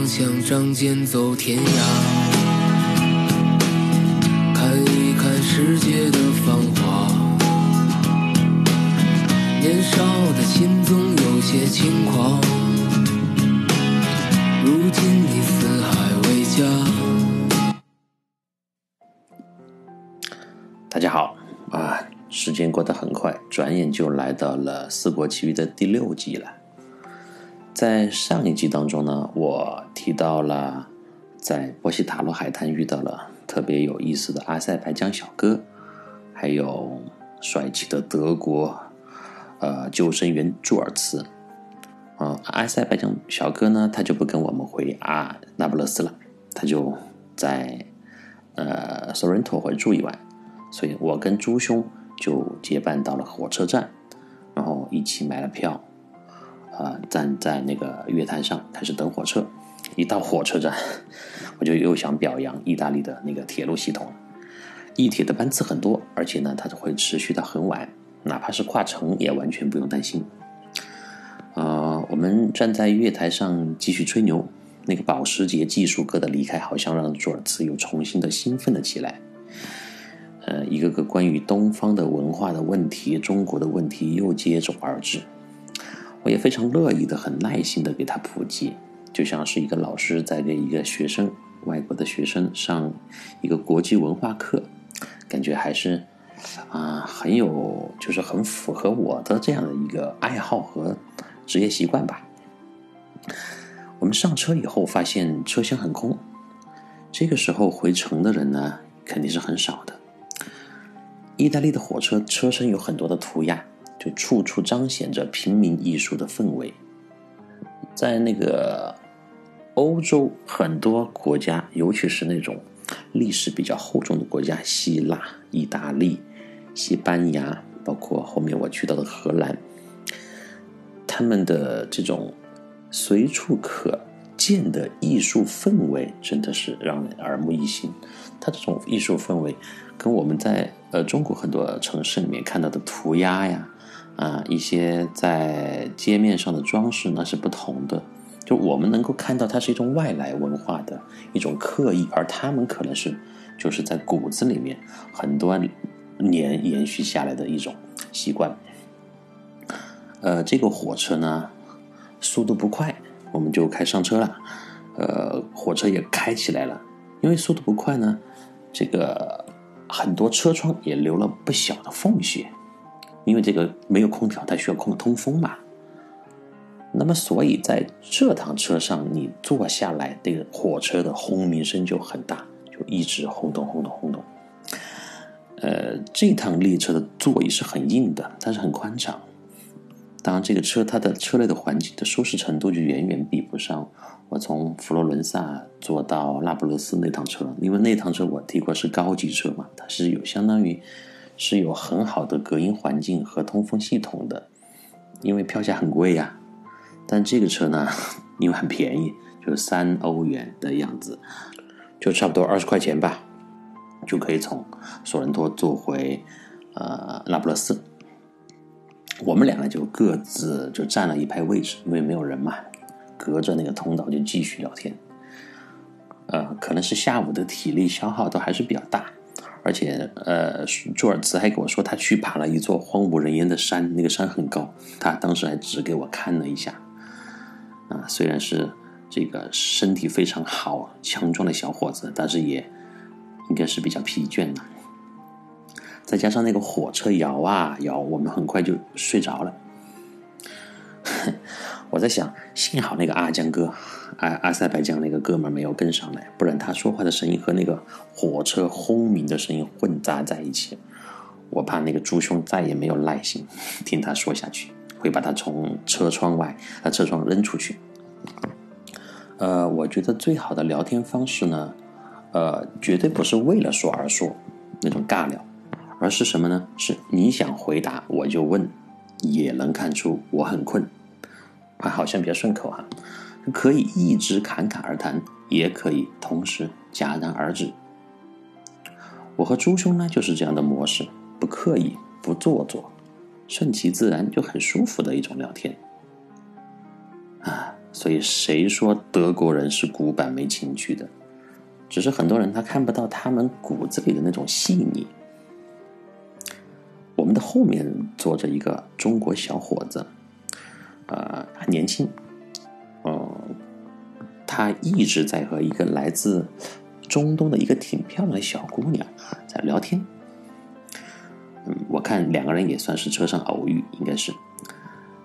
方向，仗剑走天涯，看一看世界的繁华。年少的心总有些轻狂，如今你四海为家。大家好啊，时间过得很快，转眼就来到了《四国奇遇》的第六集了。在上一集当中呢，我提到了在波西塔罗海滩遇到了特别有意思的阿塞拜疆小哥，还有帅气的德国呃救生员朱尔茨。啊，阿塞拜疆小哥呢，他就不跟我们回阿那不勒斯了，他就在呃索伦托会住一晚，所以我跟朱兄就结伴到了火车站，然后一起买了票。啊，站在那个月台上开始等火车。一到火车站，我就又想表扬意大利的那个铁路系统。地铁的班次很多，而且呢，它会持续到很晚，哪怕是跨城也完全不用担心。啊，我们站在月台上继续吹牛。那个保时捷技术哥的离开，好像让佐尔茨又重新的兴奋了起来。呃，一个个关于东方的文化的问题、中国的问题又接踵而至。我也非常乐意的、很耐心的给他普及，就像是一个老师在给一个学生、外国的学生上一个国际文化课，感觉还是啊很有，就是很符合我的这样的一个爱好和职业习惯吧。我们上车以后发现车厢很空，这个时候回城的人呢肯定是很少的。意大利的火车车身有很多的涂鸦。就处处彰显着平民艺术的氛围，在那个欧洲很多国家，尤其是那种历史比较厚重的国家，希腊、意大利、西班牙，包括后面我去到的荷兰，他们的这种随处可见的艺术氛围，真的是让人耳目一新。它这种艺术氛围，跟我们在呃中国很多城市里面看到的涂鸦呀。啊，一些在街面上的装饰那是不同的，就我们能够看到它是一种外来文化的一种刻意，而他们可能是就是在骨子里面很多年延续下来的一种习惯。呃，这个火车呢速度不快，我们就开上车了。呃，火车也开起来了，因为速度不快呢，这个很多车窗也留了不小的缝隙。因为这个没有空调，它需要空通风嘛。那么，所以在这趟车上，你坐下来，这个火车的轰鸣声就很大，就一直轰动、轰动、轰动。呃，这趟列车的座椅是很硬的，但是很宽敞。当然，这个车它的车内的环境的舒适程度就远远比不上我从佛罗伦萨坐到那不勒斯那趟车，因为那趟车我提过是高级车嘛，它是有相当于。是有很好的隔音环境和通风系统的，因为票价很贵呀。但这个车呢，因为很便宜，就三欧元的样子，就差不多二十块钱吧，就可以从索伦托坐回呃那不勒斯。我们两个就各自就占了一排位置，因为没有人嘛，隔着那个通道就继续聊天。呃，可能是下午的体力消耗都还是比较大。而且，呃，朱尔茨还跟我说，他去爬了一座荒无人烟的山，那个山很高。他当时还指给我看了一下。啊，虽然是这个身体非常好、强壮的小伙子，但是也应该是比较疲倦的。再加上那个火车摇啊摇，我们很快就睡着了。我在想，幸好那个阿江哥。阿阿塞拜疆那个哥们没有跟上来，不然他说话的声音和那个火车轰鸣的声音混杂在一起，我怕那个朱兄再也没有耐心听他说下去，会把他从车窗外啊车窗扔出去。呃，我觉得最好的聊天方式呢，呃，绝对不是为了说而说那种尬聊，而是什么呢？是你想回答我就问，也能看出我很困，啊，好像比较顺口哈。可以一直侃侃而谈，也可以同时戛然而止。我和朱兄呢就是这样的模式，不刻意，不做作，顺其自然，就很舒服的一种聊天。啊，所以谁说德国人是古板没情趣的？只是很多人他看不到他们骨子里的那种细腻。我们的后面坐着一个中国小伙子，呃，很年轻，嗯，他一直在和一个来自中东的一个挺漂亮的小姑娘在聊天。嗯，我看两个人也算是车上偶遇，应该是。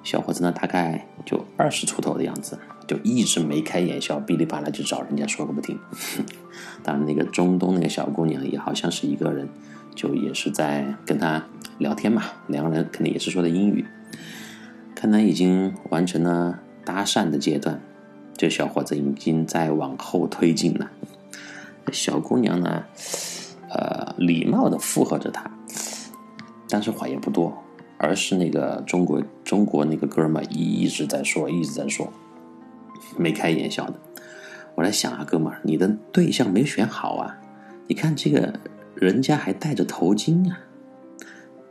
小伙子呢，大概就二十出头的样子，就一直眉开眼笑，哔哩吧啦就找人家说个不停。当然，那个中东那个小姑娘也好像是一个人，就也是在跟他聊天嘛。两个人肯定也是说的英语。看来已经完成了搭讪的阶段，这小伙子已经在往后推进了。小姑娘呢，呃，礼貌的附和着他，但是话也不多。而是那个中国中国那个哥们一一直在说，一直在说，眉开眼笑的。我在想啊，哥们儿，你的对象没选好啊！你看这个人家还戴着头巾啊，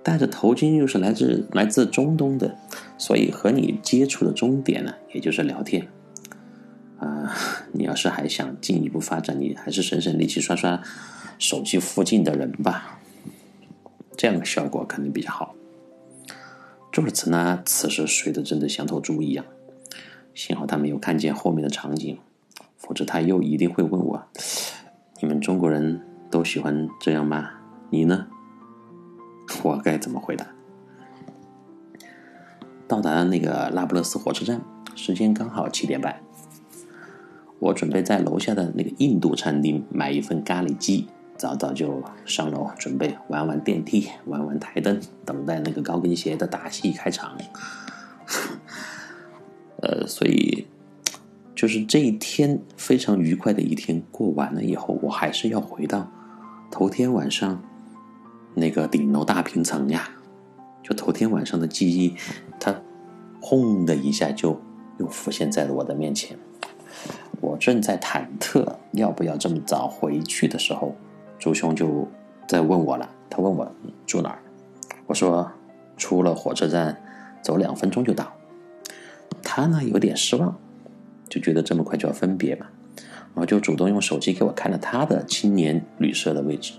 戴着头巾又是来自来自中东的，所以和你接触的终点呢，也就是聊天。啊，你要是还想进一步发展，你还是省省力气刷刷手机附近的人吧，这样的效果肯定比较好。朱尔茨呢，此时睡得真的像头猪一样。幸好他没有看见后面的场景，否则他又一定会问我：“你们中国人都喜欢这样吗？你呢？”我该怎么回答？到达那个那不勒斯火车站，时间刚好七点半。我准备在楼下的那个印度餐厅买一份咖喱鸡。早早就上楼，准备玩玩电梯，玩玩台灯，等待那个高跟鞋的大戏开场。呃，所以就是这一天非常愉快的一天过完了以后，我还是要回到头天晚上那个顶楼大平层呀。就头天晚上的记忆，它轰的一下就又浮现在了我的面前。我正在忐忑要不要这么早回去的时候。朱兄就在问我了，他问我住哪儿，我说出了火车站，走两分钟就到。他呢有点失望，就觉得这么快就要分别嘛，然后就主动用手机给我看了他的青年旅社的位置，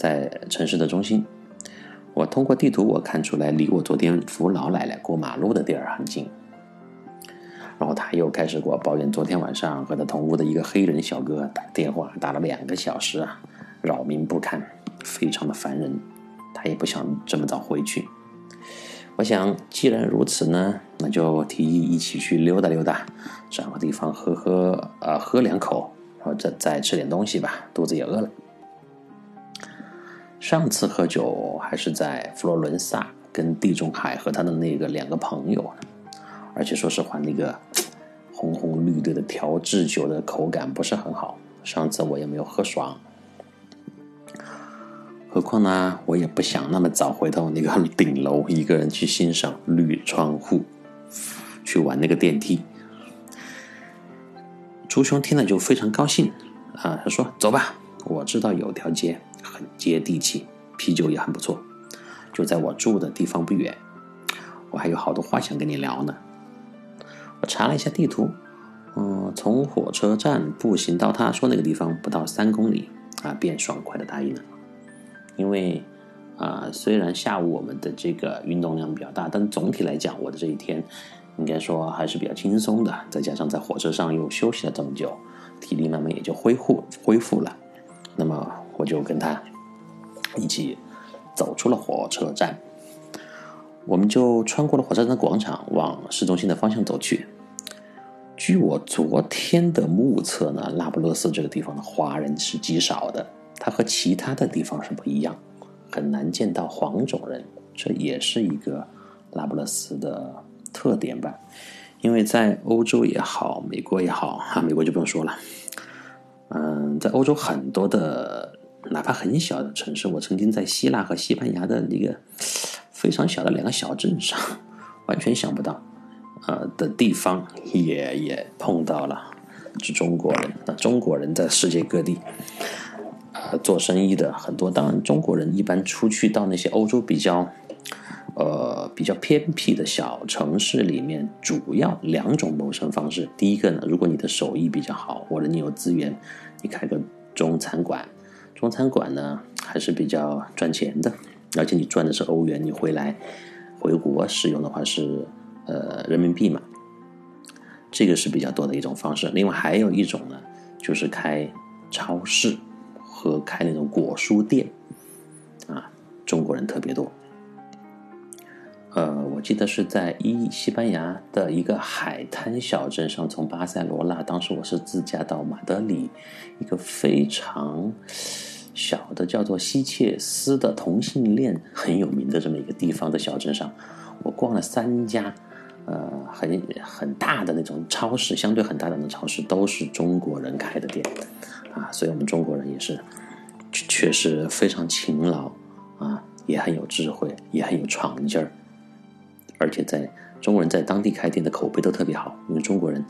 在城市的中心。我通过地图我看出来，离我昨天扶老奶奶过马路的地儿很近。然后他又开始给我抱怨，昨天晚上和他同屋的一个黑人小哥打电话打了两个小时啊。扰民不堪，非常的烦人。他也不想这么早回去。我想，既然如此呢，那就提议一起去溜达溜达，找个地方喝喝啊，喝两口，然后再再吃点东西吧，肚子也饿了。上次喝酒还是在佛罗伦萨，跟地中海和他的那个两个朋友，而且说实话，那个红红绿绿的调制酒的口感不是很好。上次我也没有喝爽。何况呢，我也不想那么早回到那个顶楼，一个人去欣赏绿窗户，去玩那个电梯。朱兄听了就非常高兴啊，他说：“走吧，我知道有条街很接地气，啤酒也很不错，就在我住的地方不远。我还有好多话想跟你聊呢。”我查了一下地图，嗯，从火车站步行到他说那个地方不到三公里啊，便爽快的答应了。因为，啊，虽然下午我们的这个运动量比较大，但总体来讲，我的这一天应该说还是比较轻松的。再加上在火车上又休息了这么久，体力慢慢也就恢复恢复了。那么我就跟他一起走出了火车站，我们就穿过了火车站的广场，往市中心的方向走去。据我昨天的目测呢，那不勒斯这个地方的华人是极少的。它和其他的地方是不一样，很难见到黄种人，这也是一个拉布勒斯的特点吧。因为在欧洲也好，美国也好，啊，美国就不用说了。嗯，在欧洲很多的，哪怕很小的城市，我曾经在希腊和西班牙的那个 非常小的两个小镇上，完全想不到，呃的地方也也碰到了是中国人。那中国人在世界各地。呃做生意的很多，当然中国人一般出去到那些欧洲比较呃比较偏僻的小城市里面，主要两种谋生方式。第一个呢，如果你的手艺比较好，或者你有资源，你开个中餐馆，中餐馆呢还是比较赚钱的，而且你赚的是欧元，你回来回国使用的话是呃人民币嘛，这个是比较多的一种方式。另外还有一种呢，就是开超市和开那种果蔬店，啊，中国人特别多。呃，我记得是在一西班牙的一个海滩小镇上，从巴塞罗那，当时我是自驾到马德里，一个非常小的叫做西切斯的同性恋很有名的这么一个地方的小镇上，我逛了三家，呃，很很大的那种超市，相对很大的那种超市都是中国人开的店，啊，所以我们中国人也是确实非常勤劳啊，也很有智慧，也很有闯劲儿。而且在中国人在当地开店的口碑都特别好，因为中国人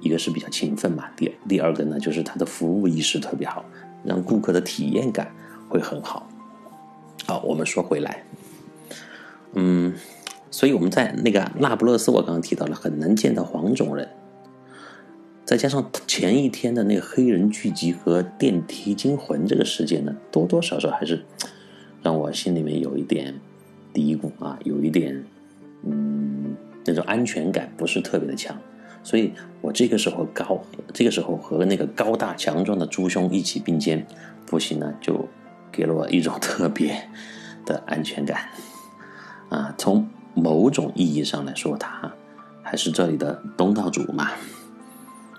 一个是比较勤奋嘛，第第二个呢就是他的服务意识特别好，让顾客的体验感会很好。好，我们说回来，嗯，所以我们在那个那不勒斯，我刚刚提到了很难见到黄种人，再加上前一天的那个黑人聚集和电梯惊魂这个事件呢，多多少少还是让我心里面有一点嘀咕啊，有一点。嗯，那种安全感不是特别的强，所以我这个时候高，这个时候和那个高大强壮的猪兄一起并肩，不行呢，就给了我一种特别的安全感。啊，从某种意义上来说，他还是这里的东道主嘛。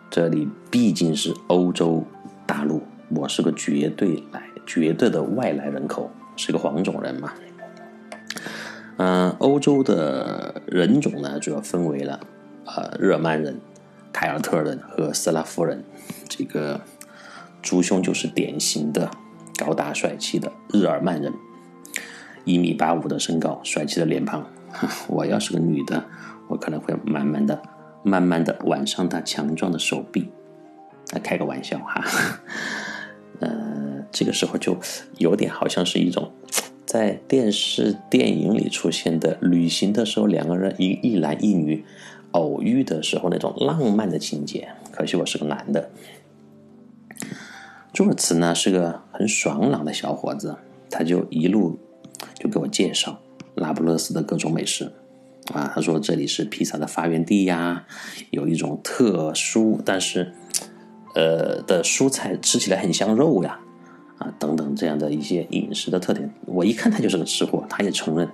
这里毕竟是欧洲大陆，我是个绝对来绝对的外来人口，是个黄种人嘛。嗯，欧洲的人种呢，主要分为了，呃，日耳曼人、凯尔特人和斯拉夫人。这个朱兄就是典型的高大帅气的日耳曼人，一米八五的身高，帅气的脸庞。我要是个女的，我可能会慢慢的、慢慢的挽上他强壮的手臂。开个玩笑哈。呃，这个时候就有点好像是一种。在电视电影里出现的旅行的时候，两个人一一男一女偶遇的时候那种浪漫的情节。可惜我是个男的。朱尔茨呢是个很爽朗的小伙子，他就一路就给我介绍那不勒斯的各种美食啊。他说这里是披萨的发源地呀，有一种特殊但是呃的蔬菜吃起来很像肉呀。啊，等等，这样的一些饮食的特点，我一看他就是个吃货，他也承认，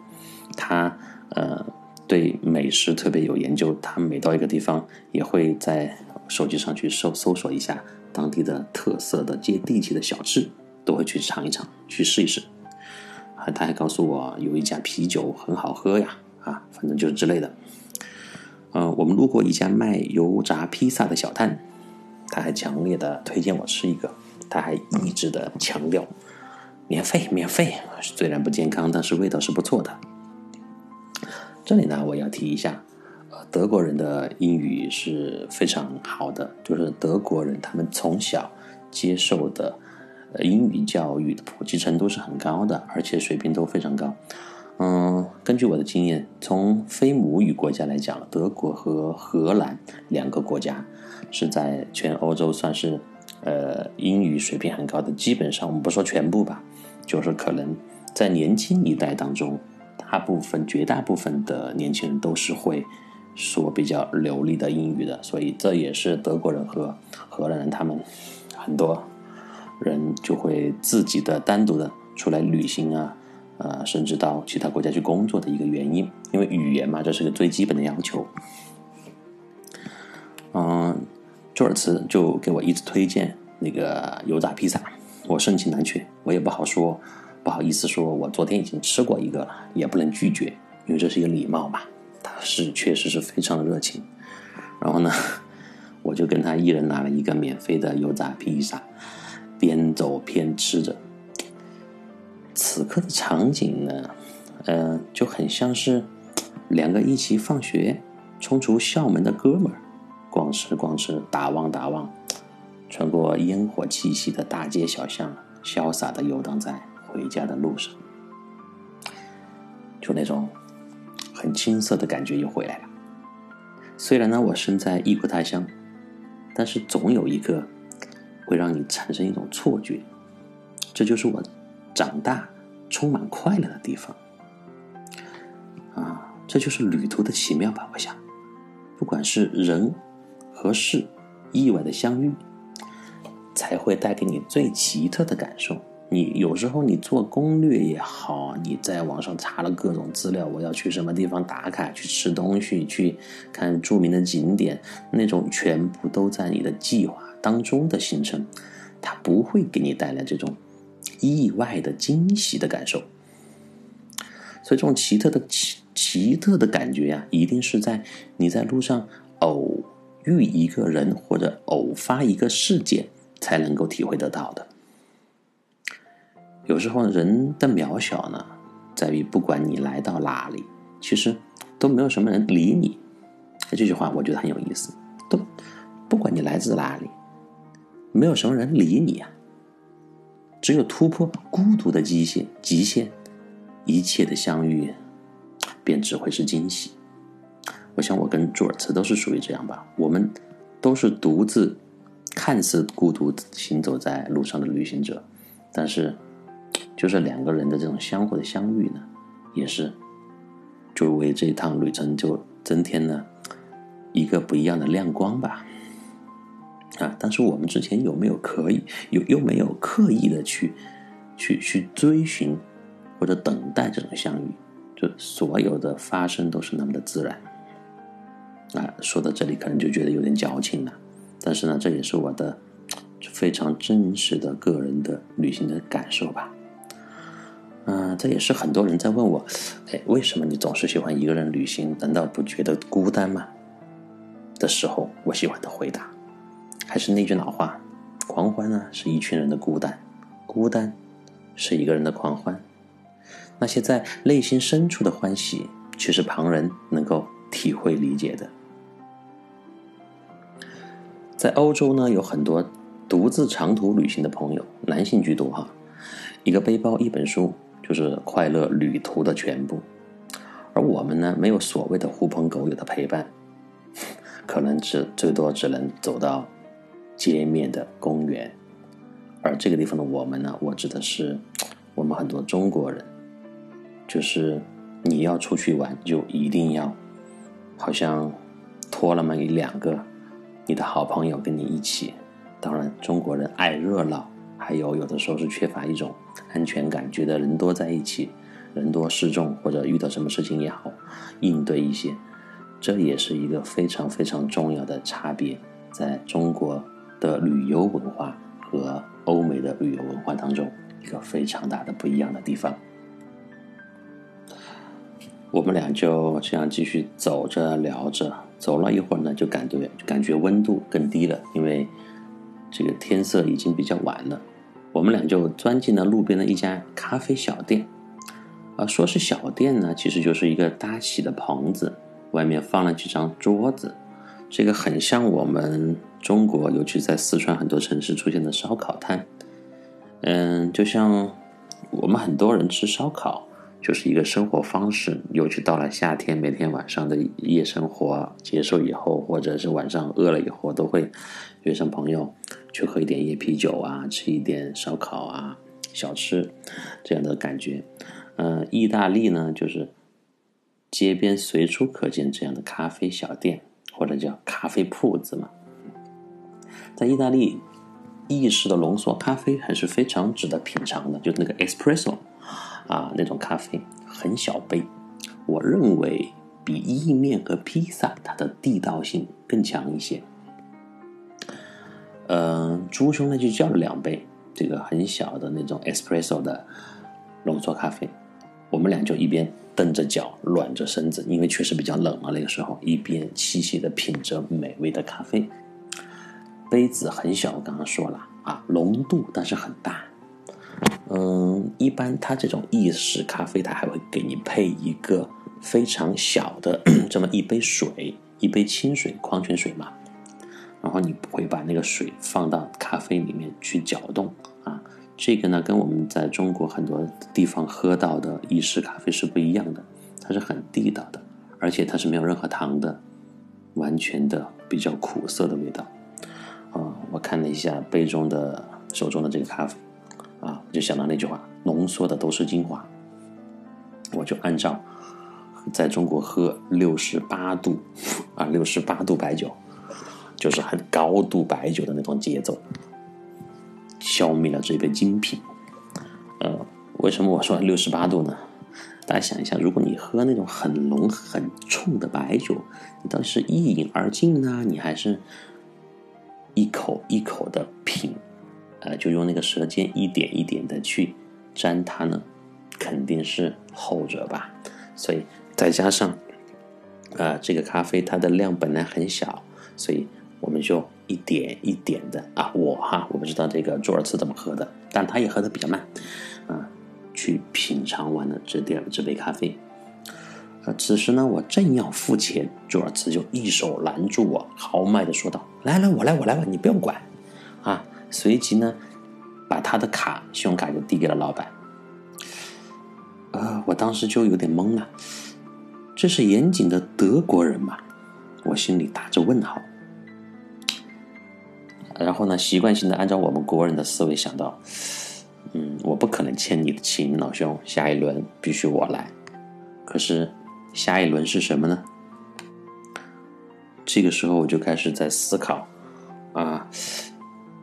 他呃对美食特别有研究，他每到一个地方也会在手机上去搜搜索一下当地的特色的接地气的小吃，都会去尝一尝，去试一试。啊，他还告诉我有一家啤酒很好喝呀，啊，反正就是之类的。嗯，我们路过一家卖油炸披萨的小摊，他还强烈的推荐我吃一个。他还一直的强调，免费，免费。虽然不健康，但是味道是不错的。这里呢，我要提一下，呃，德国人的英语是非常好的，就是德国人他们从小接受的呃英语教育的普及程度是很高的，而且水平都非常高。嗯，根据我的经验，从非母语国家来讲，德国和荷兰两个国家是在全欧洲算是。呃，英语水平很高的，基本上我们不说全部吧，就是可能在年轻一代当中，大部分、绝大部分的年轻人都是会说比较流利的英语的，所以这也是德国人和荷兰人他们很多人就会自己的单独的出来旅行啊，呃，甚至到其他国家去工作的一个原因，因为语言嘛，这是个最基本的要求，嗯。朱尔茨就给我一直推荐那个油炸披萨，我盛情难却，我也不好说，不好意思说，我昨天已经吃过一个了，也不能拒绝，因为这是一个礼貌嘛。他是确实是非常的热情，然后呢，我就跟他一人拿了一个免费的油炸披萨，边走边吃着。此刻的场景呢，呃，就很像是两个一起放学冲出校门的哥们儿。逛吃逛吃，打望打望，穿过烟火气息的大街小巷，潇洒的游荡在回家的路上，就那种很青涩的感觉又回来了。虽然呢，我身在异国他乡，但是总有一个会让你产生一种错觉，这就是我长大充满快乐的地方。啊，这就是旅途的奇妙吧？我想，不管是人和事意外的相遇，才会带给你最奇特的感受。你有时候你做攻略也好，你在网上查了各种资料，我要去什么地方打卡，去吃东西，去看著名的景点，那种全部都在你的计划当中的行程，它不会给你带来这种意外的惊喜的感受。所以这种奇特的奇奇特的感觉呀，一定是在你在路上偶遇一个人或者偶发一个事件才能够体会得到的。有时候人的渺小呢，在于不管你来到哪里，其实都没有什么人理你。这句话我觉得很有意思。都不管你来自哪里，没有什么人理你啊。只有突破孤独的极限，极限，一切的相遇，便只会是惊喜。我想我跟朱尔茨都是属于这样吧。我们都是独自，看似孤独行走在路上的旅行者，但是。就是两个人的这种相互的相遇呢，也是，就为这一趟旅程就增添了一个不一样的亮光吧。啊，但是我们之前有没有可以有又没有刻意的去去去追寻或者等待这种相遇？就所有的发生都是那么的自然。啊，说到这里可能就觉得有点矫情了，但是呢，这也是我的非常真实的个人的旅行的感受吧。嗯，这也是很多人在问我，哎，为什么你总是喜欢一个人旅行？难道不觉得孤单吗？的时候，我喜欢的回答，还是那句老话：狂欢呢是一群人的孤单，孤单是一个人的狂欢。那些在内心深处的欢喜，却是旁人能够体会理解的。在欧洲呢，有很多独自长途旅行的朋友，男性居多哈，一个背包，一本书。就是快乐旅途的全部，而我们呢，没有所谓的狐朋狗友的陪伴，可能只最多只能走到街面的公园，而这个地方的我们呢，我指的是我们很多中国人，就是你要出去玩，就一定要好像拖那么一两个你的好朋友跟你一起，当然中国人爱热闹。还有有的时候是缺乏一种安全感，觉得人多在一起，人多势众，或者遇到什么事情也好，应对一些，这也是一个非常非常重要的差别，在中国的旅游文化和欧美的旅游文化当中，一个非常大的不一样的地方。我们俩就这样继续走着聊着，走了一会儿呢，就感觉感觉温度更低了，因为这个天色已经比较晚了。我们俩就钻进了路边的一家咖啡小店，啊，说是小店呢，其实就是一个搭起的棚子，外面放了几张桌子，这个很像我们中国，尤其在四川很多城市出现的烧烤摊，嗯，就像我们很多人吃烧烤，就是一个生活方式，尤其到了夏天，每天晚上的夜生活结束以后，或者是晚上饿了以后，都会约上朋友。去喝一点夜啤酒啊，吃一点烧烤啊，小吃，这样的感觉。嗯，意大利呢，就是街边随处可见这样的咖啡小店，或者叫咖啡铺子嘛。在意大利，意式的浓缩咖啡还是非常值得品尝的，就那个 espresso 啊，那种咖啡很小杯，我认为比意面和披萨它的地道性更强一些。嗯，朱兄呢就叫了两杯这个很小的那种 espresso 的浓缩咖啡，我们俩就一边蹬着脚、暖着身子，因为确实比较冷嘛那个时候，一边细细的品着美味的咖啡。杯子很小，我刚刚说了啊，浓度但是很大。嗯，一般它这种意式咖啡，它还会给你配一个非常小的 这么一杯水，一杯清水矿泉水嘛。然后你会把那个水放到咖啡里面去搅动啊，这个呢跟我们在中国很多地方喝到的意式咖啡是不一样的，它是很地道的，而且它是没有任何糖的，完全的比较苦涩的味道。啊，我看了一下杯中的手中的这个咖啡，啊，我就想到那句话：浓缩的都是精华。我就按照在中国喝六十八度啊，六十八度白酒，就是很高度白酒的那种节奏，消灭了这杯精品。呃，为什么我说六十八度呢？大家想一下，如果你喝那种很浓很冲的白酒，你到底是一饮而尽呢，你还是一口一口的品？呃，就用那个舌尖一点一点的去沾它呢？肯定是后者吧。所以再加上，啊，这个咖啡它的量本来很小，所以我们就一点一点的啊，我哈，我不知道这个朱尔茨怎么喝的，但他也喝的比较慢，啊。去品尝完了这点这杯咖啡，呃，此时呢，我正要付钱，朱尔茨就一手拦住我，豪迈的说道：“来来，我来，我来吧，你不用管。”啊，随即呢，把他的卡，信用卡就递给了老板。呃，我当时就有点懵了，这是严谨的德国人嘛？我心里打着问号。然后呢，习惯性的按照我们国人的思维想到。嗯，我不可能欠你的情，老兄。下一轮必须我来。可是，下一轮是什么呢？这个时候我就开始在思考，啊，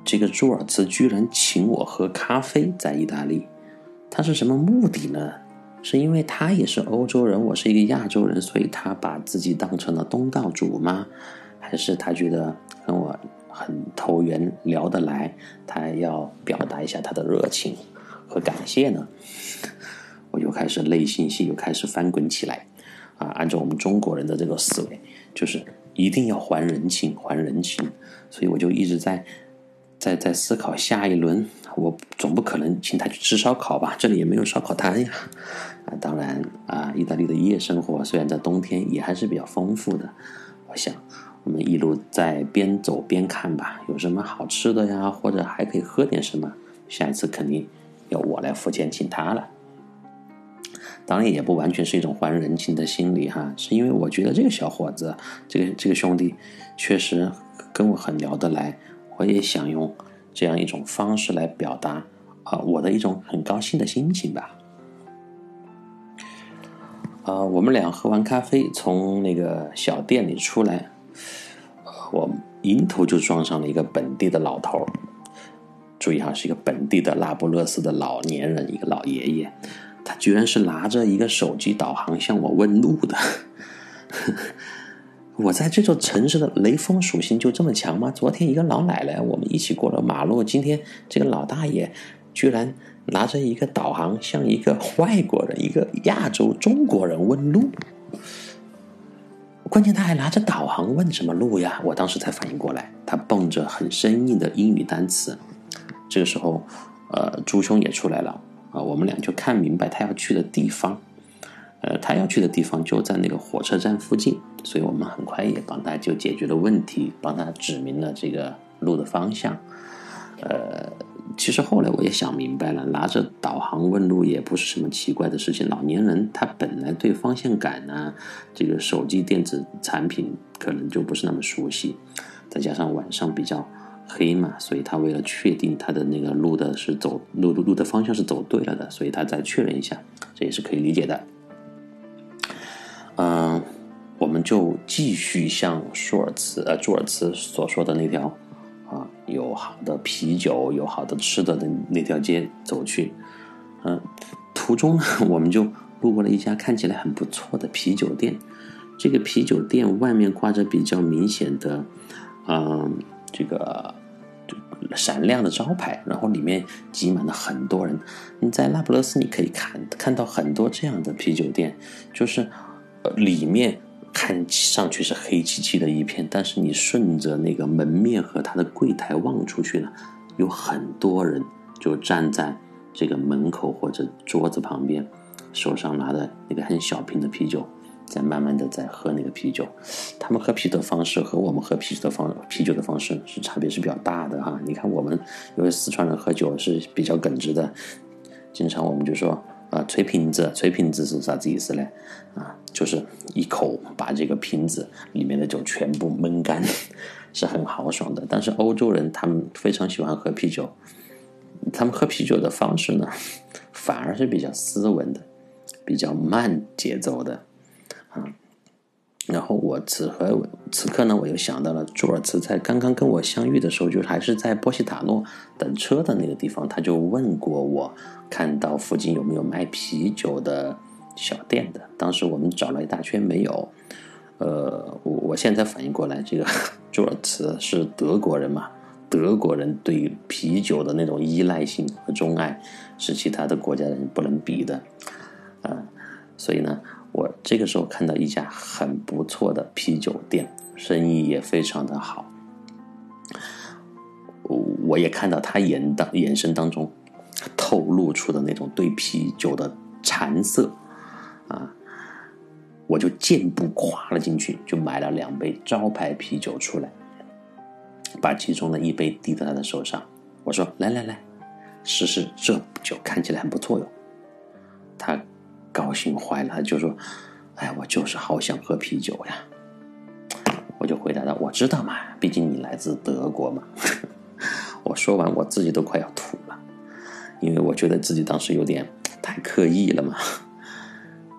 这个朱尔茨居然请我喝咖啡，在意大利，他是什么目的呢？是因为他也是欧洲人，我是一个亚洲人，所以他把自己当成了东道主吗？还是他觉得跟我？很投缘，聊得来，他要表达一下他的热情和感谢呢。我就开始内心戏又开始翻滚起来啊！按照我们中国人的这个思维，就是一定要还人情，还人情。所以我就一直在在在思考下一轮，我总不可能请他去吃烧烤吧？这里也没有烧烤摊呀。啊，当然啊，意大利的夜生活虽然在冬天也还是比较丰富的，我想。我们一路在边走边看吧，有什么好吃的呀，或者还可以喝点什么。下一次肯定要我来付钱请他了。当然也不完全是一种还人情的心理哈，是因为我觉得这个小伙子，这个这个兄弟确实跟我很聊得来，我也想用这样一种方式来表达啊我的一种很高兴的心情吧。啊，我们俩喝完咖啡，从那个小店里出来。我迎头就撞上了一个本地的老头儿，注意哈，是一个本地的那不勒斯的老年人，一个老爷爷，他居然是拿着一个手机导航向我问路的。我在这座城市的雷锋属性就这么强吗？昨天一个老奶奶，我们一起过了马路，今天这个老大爷居然拿着一个导航向一个外国人、一个亚洲中国人问路。关键他还拿着导航问什么路呀？我当时才反应过来，他蹦着很生硬的英语单词。这个时候，呃，朱兄也出来了啊，我们俩就看明白他要去的地方。呃，他要去的地方就在那个火车站附近，所以我们很快也帮他就解决了问题，帮他指明了这个路的方向。呃。其实后来我也想明白了，拿着导航问路也不是什么奇怪的事情。老年人他本来对方向感呢，这个手机电子产品可能就不是那么熟悉，再加上晚上比较黑嘛，所以他为了确定他的那个路的是走路路路的方向是走对了的，所以他再确认一下，这也是可以理解的。嗯，我们就继续向舒尔茨呃朱尔茨所说的那条。啊，有好的啤酒，有好的吃的的那条街走去，嗯，途中呢，我们就路过了一家看起来很不错的啤酒店。这个啤酒店外面挂着比较明显的，嗯，这个闪亮的招牌，然后里面挤满了很多人。你在那不勒斯，你可以看看到很多这样的啤酒店，就是里面。看上去是黑漆漆的一片，但是你顺着那个门面和他的柜台望出去呢，有很多人就站在这个门口或者桌子旁边，手上拿着那个很小瓶的啤酒，在慢慢的在喝那个啤酒。他们喝啤酒的方式和我们喝啤酒的方啤酒的方式是差别是比较大的哈。你看我们因为四川人喝酒是比较耿直的，经常我们就说啊，吹瓶子，吹瓶子是啥子意思呢？啊。就是一口把这个瓶子里面的酒全部闷干，是很豪爽的。但是欧洲人他们非常喜欢喝啤酒，他们喝啤酒的方式呢，反而是比较斯文的，比较慢节奏的啊。然后我此刻此刻呢，我又想到了朱尔茨在刚刚跟我相遇的时候，就是还是在波西塔诺等车的那个地方，他就问过我，看到附近有没有卖啤酒的。小店的，当时我们找了一大圈没有，呃，我我现在反应过来，这个朱尔茨是德国人嘛，德国人对于啤酒的那种依赖性和钟爱是其他的国家人不能比的，啊，所以呢，我这个时候看到一家很不错的啤酒店，生意也非常的好，我也看到他眼当眼神当中透露出的那种对啤酒的馋色。啊！我就健步跨了进去，就买了两杯招牌啤酒出来，把其中的一杯递到他的手上。我说：“来来来，试试这酒，看起来很不错哟。”他高兴坏了，就说：“哎，我就是好想喝啤酒呀！”我就回答他：“我知道嘛，毕竟你来自德国嘛。”我说完，我自己都快要吐了，因为我觉得自己当时有点太刻意了嘛。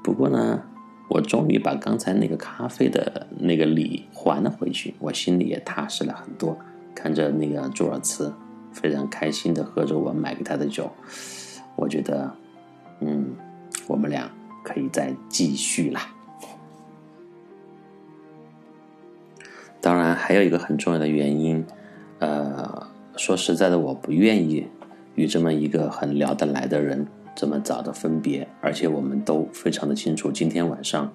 不过呢，我终于把刚才那个咖啡的那个礼还了回去，我心里也踏实了很多。看着那个朱尔茨非常开心的喝着我买给他的酒，我觉得，嗯，我们俩可以再继续啦。当然，还有一个很重要的原因，呃，说实在的，我不愿意与这么一个很聊得来的人。这么早的分别，而且我们都非常的清楚，今天晚上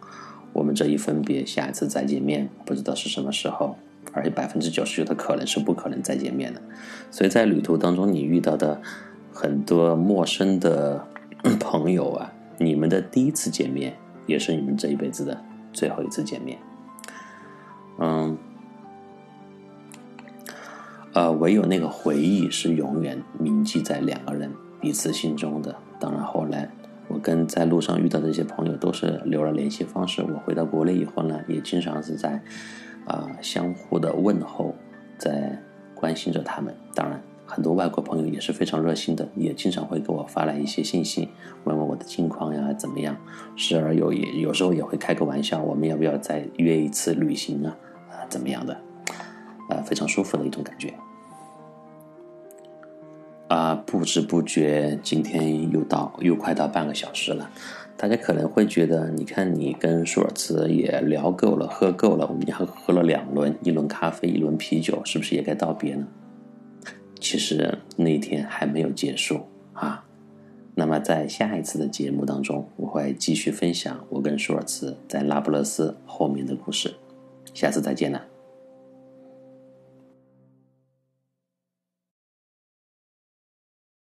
我们这一分别，下一次再见面不知道是什么时候，而且百分之九十九的可能是不可能再见面的。所以在旅途当中，你遇到的很多陌生的 朋友啊，你们的第一次见面，也是你们这一辈子的最后一次见面。嗯，呃，唯有那个回忆是永远铭记在两个人彼此心中的。当然，后来我跟在路上遇到的一些朋友都是留了联系方式。我回到国内以后呢，也经常是在啊相互的问候，在关心着他们。当然，很多外国朋友也是非常热心的，也经常会给我发来一些信息，问问我的近况呀怎么样。时而有也有时候也会开个玩笑，我们要不要再约一次旅行啊？啊，怎么样的？啊，非常舒服的一种感觉。不知不觉今天又到又快到半个小时了，大家可能会觉得，你看你跟舒尔茨也聊够了，喝够了，我们还喝了两轮，一轮咖啡，一轮啤酒，是不是也该道别呢？其实那天还没有结束啊。那么在下一次的节目当中，我会继续分享我跟舒尔茨在拉布勒斯后面的故事。下次再见了。